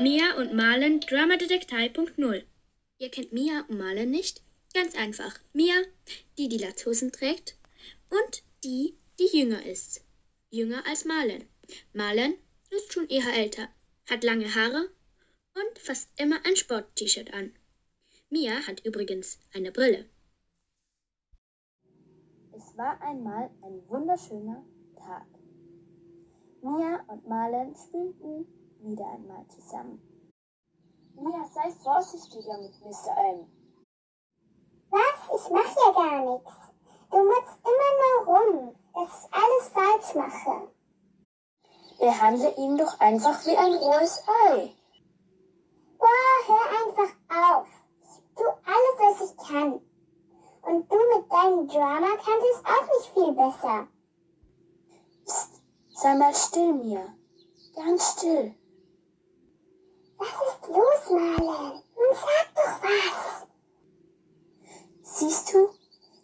Mia und Marlen Dramadetektei.0 Ihr kennt Mia und Marlen nicht? Ganz einfach. Mia, die die Latzhosen trägt und die, die jünger ist. Jünger als Marlen. Marlen ist schon eher älter, hat lange Haare und fast immer ein Sport-T-Shirt an. Mia hat übrigens eine Brille. Es war einmal ein wunderschöner Tag. Mia und Marlen spielten wieder einmal zusammen. Mia, sei vorsichtiger mit Mr. M. Was? Ich mach ja gar nichts. Du mutzt immer nur rum, dass ich alles falsch mache. Behandle ihn doch einfach wie ein rohes Ei. Boah, hör einfach auf. Ich tu alles, was ich kann. Und du mit deinem Drama kannst es auch nicht viel besser. Psst, sei mal still, Mia. Ganz still. Los, Marlen? Nun sag doch was. Siehst du,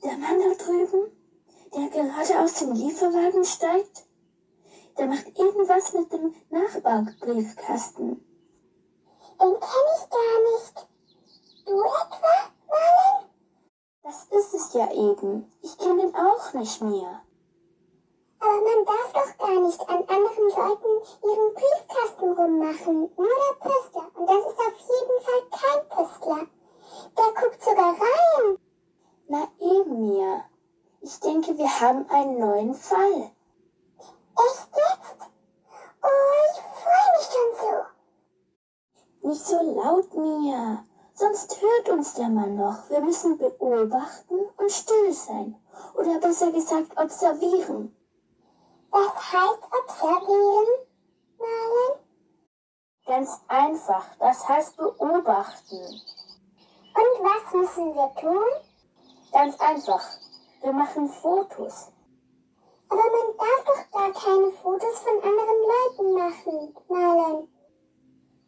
der Mann da drüben, der gerade aus dem Lieferwagen steigt? Der macht irgendwas mit dem Nachbarbriefkasten. Den kenn ich gar nicht. Du etwa, Marlen? Das ist es ja eben. Ich kenne ihn auch nicht mehr. Aber man darf doch gar nicht an anderen Leuten ihren Briefkasten rummachen. Nur der Pöstler. Und das ist auf jeden Fall kein Pöstler. Der guckt sogar rein. Na eben, Mia. Ich denke, wir haben einen neuen Fall. Echt jetzt? Oh, ich freue mich schon so. Nicht so laut, Mia. Sonst hört uns der Mann noch. Wir müssen beobachten und still sein. Oder besser gesagt observieren. Was heißt observieren, Marlen? Ganz einfach. Das heißt beobachten. Und was müssen wir tun? Ganz einfach. Wir machen Fotos. Aber man darf doch gar keine Fotos von anderen Leuten machen, Marlen.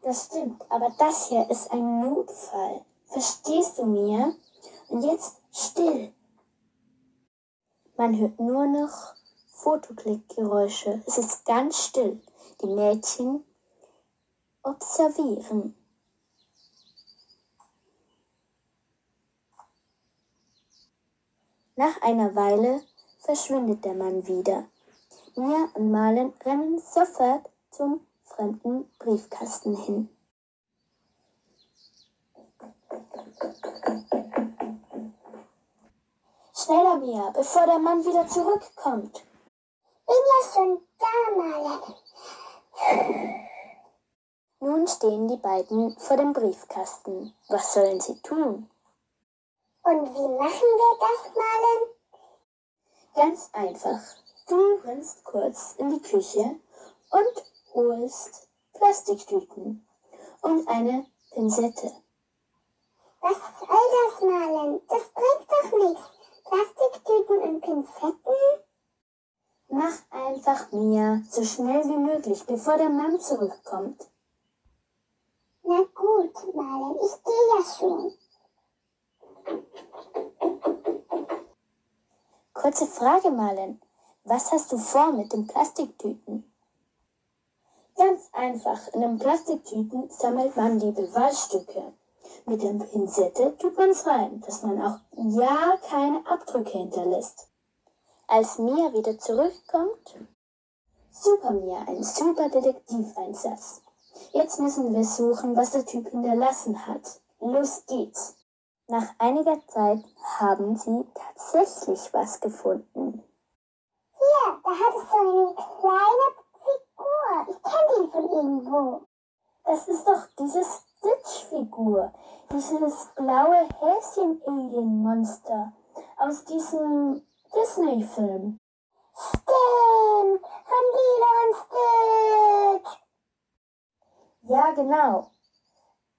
Das stimmt, aber das hier ist ein Notfall. Verstehst du mir? Und jetzt still. Man hört nur noch Fotoklickgeräusche. Es ist ganz still. Die Mädchen observieren. Nach einer Weile verschwindet der Mann wieder. Mia und Marlen rennen sofort zum fremden Briefkasten hin. Schneller, Mia, bevor der Mann wieder zurückkommt. Bin ja schon da, Marlen. Nun stehen die beiden vor dem Briefkasten. Was sollen sie tun? Und wie machen wir das, Marlen? Ganz einfach. Du rennst kurz in die Küche und holst Plastiktüten und eine Pinzette. Was soll das, Marlen? Das bringt doch nichts. Plastiktüten und Pinzetten? Mach einfach, Mia, so schnell wie möglich, bevor der Mann zurückkommt. Na gut, Marlen, ich gehe ja schon. Kurze Frage, Marlen. Was hast du vor mit den Plastiktüten? Ganz einfach. In den Plastiktüten sammelt man die Beweisstücke. Mit der Pinzette tut man's rein, dass man auch ja keine Abdrücke hinterlässt. Als Mia wieder zurückkommt, super Mia, ein super Detektiveinsatz. Jetzt müssen wir suchen, was der Typ hinterlassen hat. Los geht's. Nach einiger Zeit haben sie tatsächlich was gefunden. Hier, da hat es so eine kleine Figur. Ich kenne den von irgendwo. Das ist doch diese Stitch-Figur, dieses blaue Häschen-Alien-Monster aus diesem Disney-Film. Stimmt, von Lilo und Stitch. Ja, genau.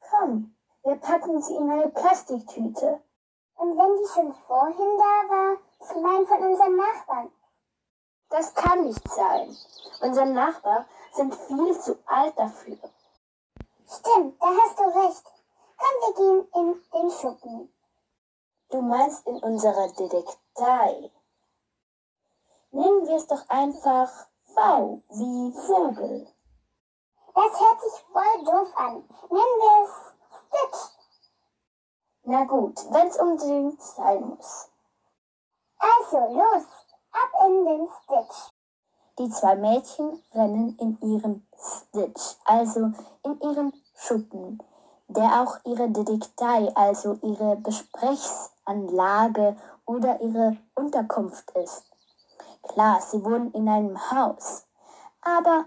Komm, wir packen sie in eine Plastiktüte. Und wenn die schon vorhin da war, sie meinen von unseren Nachbarn. Das kann nicht sein. Unsere Nachbarn sind viel zu alt dafür. Stimmt, da hast du recht. Komm, wir gehen in den Schuppen. Du meinst in unserer Detektei. Nennen wir es doch einfach V wie Vogel. Das hört sich voll doof an. Nennen wir es Stitch. Na gut, wenn's unbedingt sein muss. Also, los, ab in den Stitch. Die zwei Mädchen rennen in ihren Stitch, also in ihren Schuppen, der auch ihre Detektei, also ihre Besprechsanlage oder ihre Unterkunft ist. Klar, sie wohnen in einem Haus, aber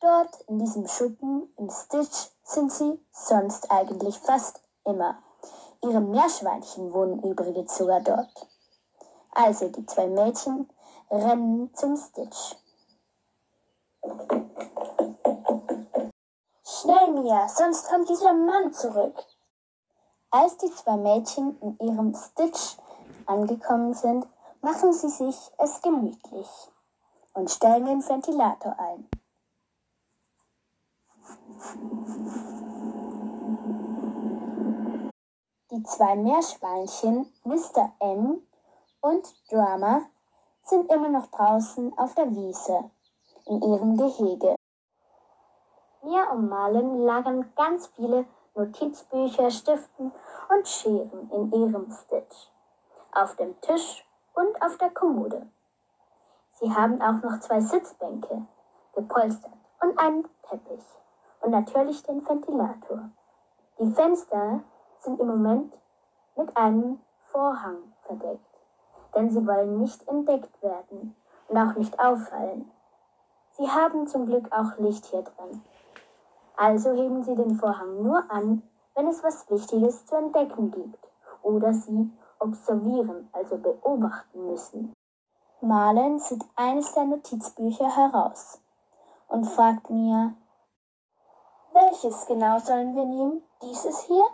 dort in diesem Schuppen im Stitch sind sie sonst eigentlich fast immer. Ihre Meerschweinchen wohnen übrigens sogar dort. Also die zwei Mädchen rennen zum Stitch. Schnell, Mia, sonst kommt dieser Mann zurück. Als die zwei Mädchen in ihrem Stitch angekommen sind, machen sie sich es gemütlich und stellen den Ventilator ein. Die zwei Meerschweinchen, Mr. M und Drama, sind immer noch draußen auf der Wiese in ihrem Gehege. Mia und Marlin lagern ganz viele Notizbücher, Stiften und Scheren in ihrem Stitch, auf dem Tisch und auf der Kommode. Sie haben auch noch zwei Sitzbänke, gepolstert und einen Teppich und natürlich den Ventilator. Die Fenster sind im Moment mit einem Vorhang verdeckt, denn sie wollen nicht entdeckt werden und auch nicht auffallen. Sie haben zum Glück auch Licht hier drin. Also heben Sie den Vorhang nur an, wenn es was Wichtiges zu entdecken gibt oder Sie observieren, also beobachten müssen. Marlen zieht eines der Notizbücher heraus und fragt mir, welches genau sollen wir nehmen? Dieses hier?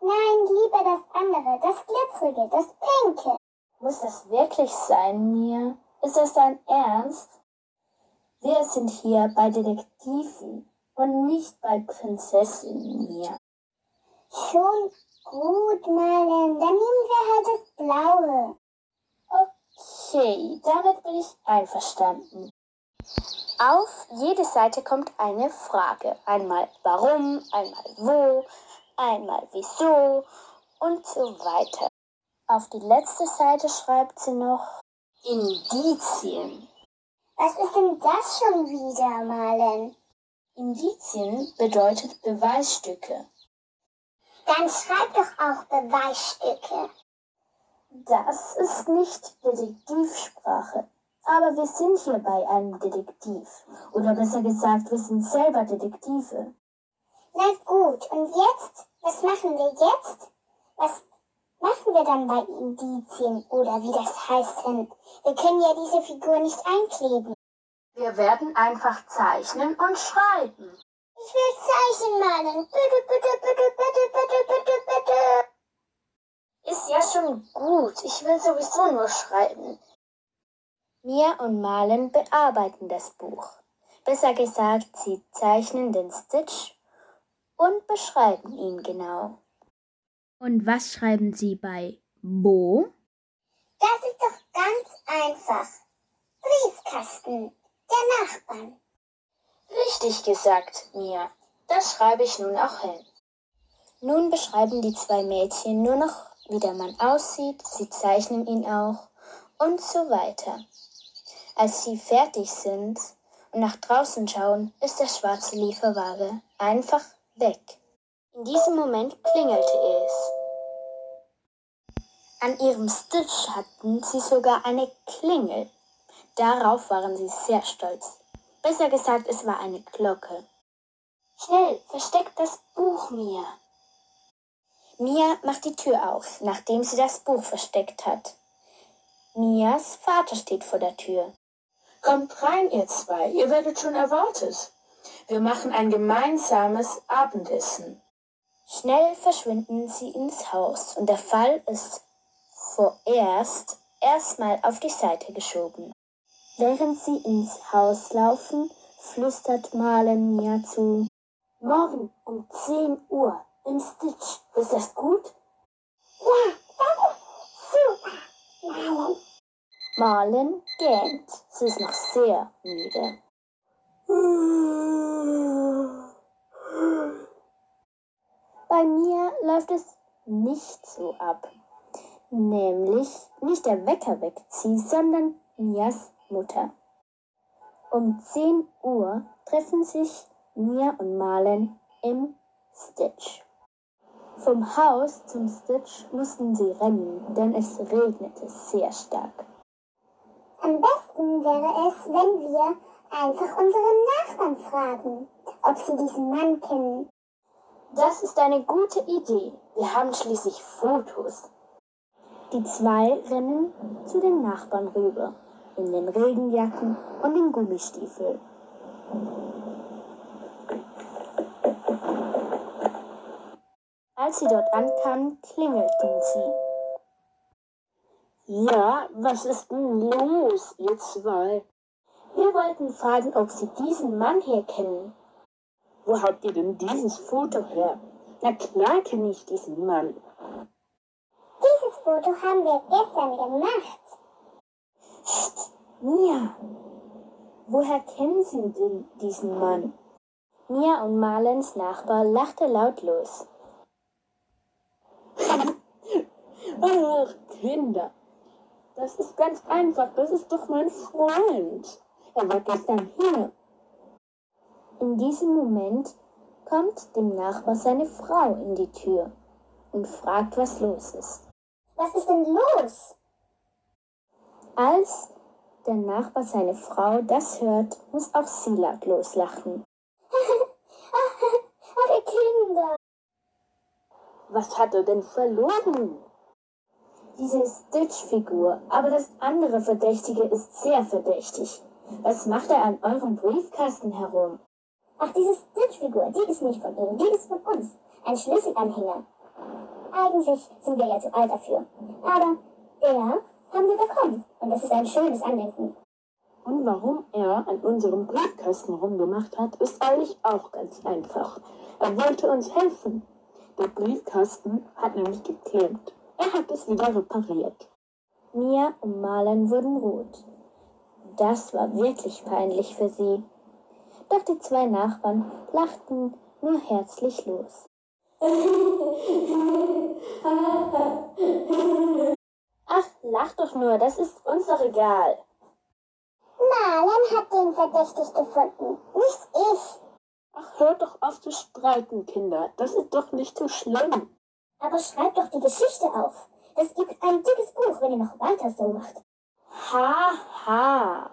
Nein, lieber das andere, das glitzerige, das pinke. Muss das wirklich sein, Mia? Ist das dein Ernst? Wir sind hier bei Detektiven und nicht bei Prinzessinnen, Mia. Schon gut, Marlen. Dann nehmen wir halt das blaue. Okay, damit bin ich einverstanden. Auf jede Seite kommt eine Frage. Einmal warum, einmal wo, einmal wieso und so weiter. Auf die letzte Seite schreibt sie noch Indizien. Was ist denn das schon wieder, Marlen? Indizien bedeutet Beweisstücke. Dann schreib doch auch Beweisstücke. Das ist nicht Detektivsprache. Aber wir sind hier bei einem Detektiv. Oder besser gesagt, wir sind selber Detektive. Na gut, und jetzt? Was machen wir jetzt? Was machen wir dann bei Indizien oder wie das heißt denn? Wir können ja diese Figur nicht einkleben. Wir werden einfach zeichnen und schreiben. Ich will Zeichen malen. Bitte, bitte, bitte, bitte, bitte, bitte, bitte. Ist ja schon gut. Ich will sowieso nur schreiben. Mia und Malen bearbeiten das Buch. Besser gesagt, sie zeichnen den Stitch und beschreiben ihn genau. Und was schreiben Sie bei Bo? Das ist doch ganz einfach. Briefkasten. Der Nachbarn. Richtig gesagt, Mia. Das schreibe ich nun auch hin. Nun beschreiben die zwei Mädchen nur noch, wie der Mann aussieht, sie zeichnen ihn auch und so weiter. Als sie fertig sind und nach draußen schauen, ist der schwarze Lieferwagen einfach weg. In diesem Moment klingelte es. An ihrem Stitch hatten sie sogar eine Klingel. Darauf waren sie sehr stolz. Besser gesagt, es war eine Glocke. Schnell, versteckt das Buch, Mia. Mia macht die Tür auf, nachdem sie das Buch versteckt hat. Mias Vater steht vor der Tür. Kommt rein, ihr zwei, ihr werdet schon erwartet. Wir machen ein gemeinsames Abendessen. Schnell verschwinden sie ins Haus und der Fall ist vorerst erstmal auf die Seite geschoben. Während sie ins Haus laufen, flüstert Marlen Mia zu. Morgen um 10 Uhr im Stitch. Ist das gut? Ja, das super, Marlen. Marlen gähnt. Sie ist noch sehr müde. bei mir läuft es nicht so ab. Nämlich nicht der Wecker wegzieht, sondern Mias Mutter. Um 10 Uhr treffen sich Mia und Marlen im Stitch. Vom Haus zum Stitch mussten sie rennen, denn es regnete sehr stark. Am besten wäre es, wenn wir einfach unsere Nachbarn fragen, ob sie diesen Mann kennen. Das ist eine gute Idee. Wir haben schließlich Fotos. Die zwei rennen zu den Nachbarn rüber, in den Regenjacken und den Gummistiefeln. Als sie dort ankamen, klingelten sie. Ja, was ist denn los, ihr zwei? Wir wollten fragen, ob Sie diesen Mann hier kennen. Wo habt ihr denn dieses Foto her? Na klar kenne ich diesen Mann. Dieses Foto haben wir gestern gemacht. Mia, woher kennen Sie denn diesen Mann? Mia und Marlens Nachbar lachte lautlos. Ach, Kinder. Das ist ganz einfach. Das ist doch mein Freund. Er war gestern hier. In diesem Moment kommt dem Nachbar seine Frau in die Tür und fragt, was los ist. Was ist denn los? Als der Nachbar seine Frau das hört, muss auch sie lautlos lachen. Eure Kinder. Was hat er denn verloren? Diese Stitch-Figur, aber das andere Verdächtige ist sehr verdächtig. Was macht er an eurem Briefkasten herum? Ach, diese Stitch-Figur, die ist nicht von ihm, die ist von uns. Ein Schlüsselanhänger. Eigentlich sind wir ja zu alt dafür. Aber der haben wir bekommen. Und das ist ein schönes Andenken. Und warum er an unserem Briefkasten rumgemacht hat, ist eigentlich auch ganz einfach. Er wollte uns helfen. Der Briefkasten hat nämlich geklemmt. Er hat es wieder repariert. Mia und Marlen wurden rot. Das war wirklich peinlich für sie. Doch die zwei Nachbarn lachten nur herzlich los. Ach, lach doch nur, das ist uns doch egal. Marlen hat den verdächtig gefunden, nicht ich. Ach, hört doch auf zu streiten, Kinder. Das ist doch nicht so schlimm. Aber schreibt doch die Geschichte auf. Das gibt ein dickes Buch, wenn ihr noch weiter so macht. Ha, ha.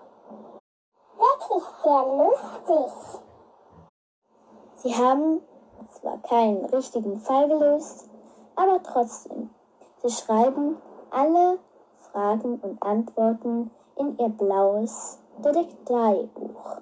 Wirklich sehr lustig. Sie haben zwar keinen richtigen Fall gelöst, aber trotzdem. Sie schreiben alle Fragen und Antworten in ihr blaues Detekteibuch.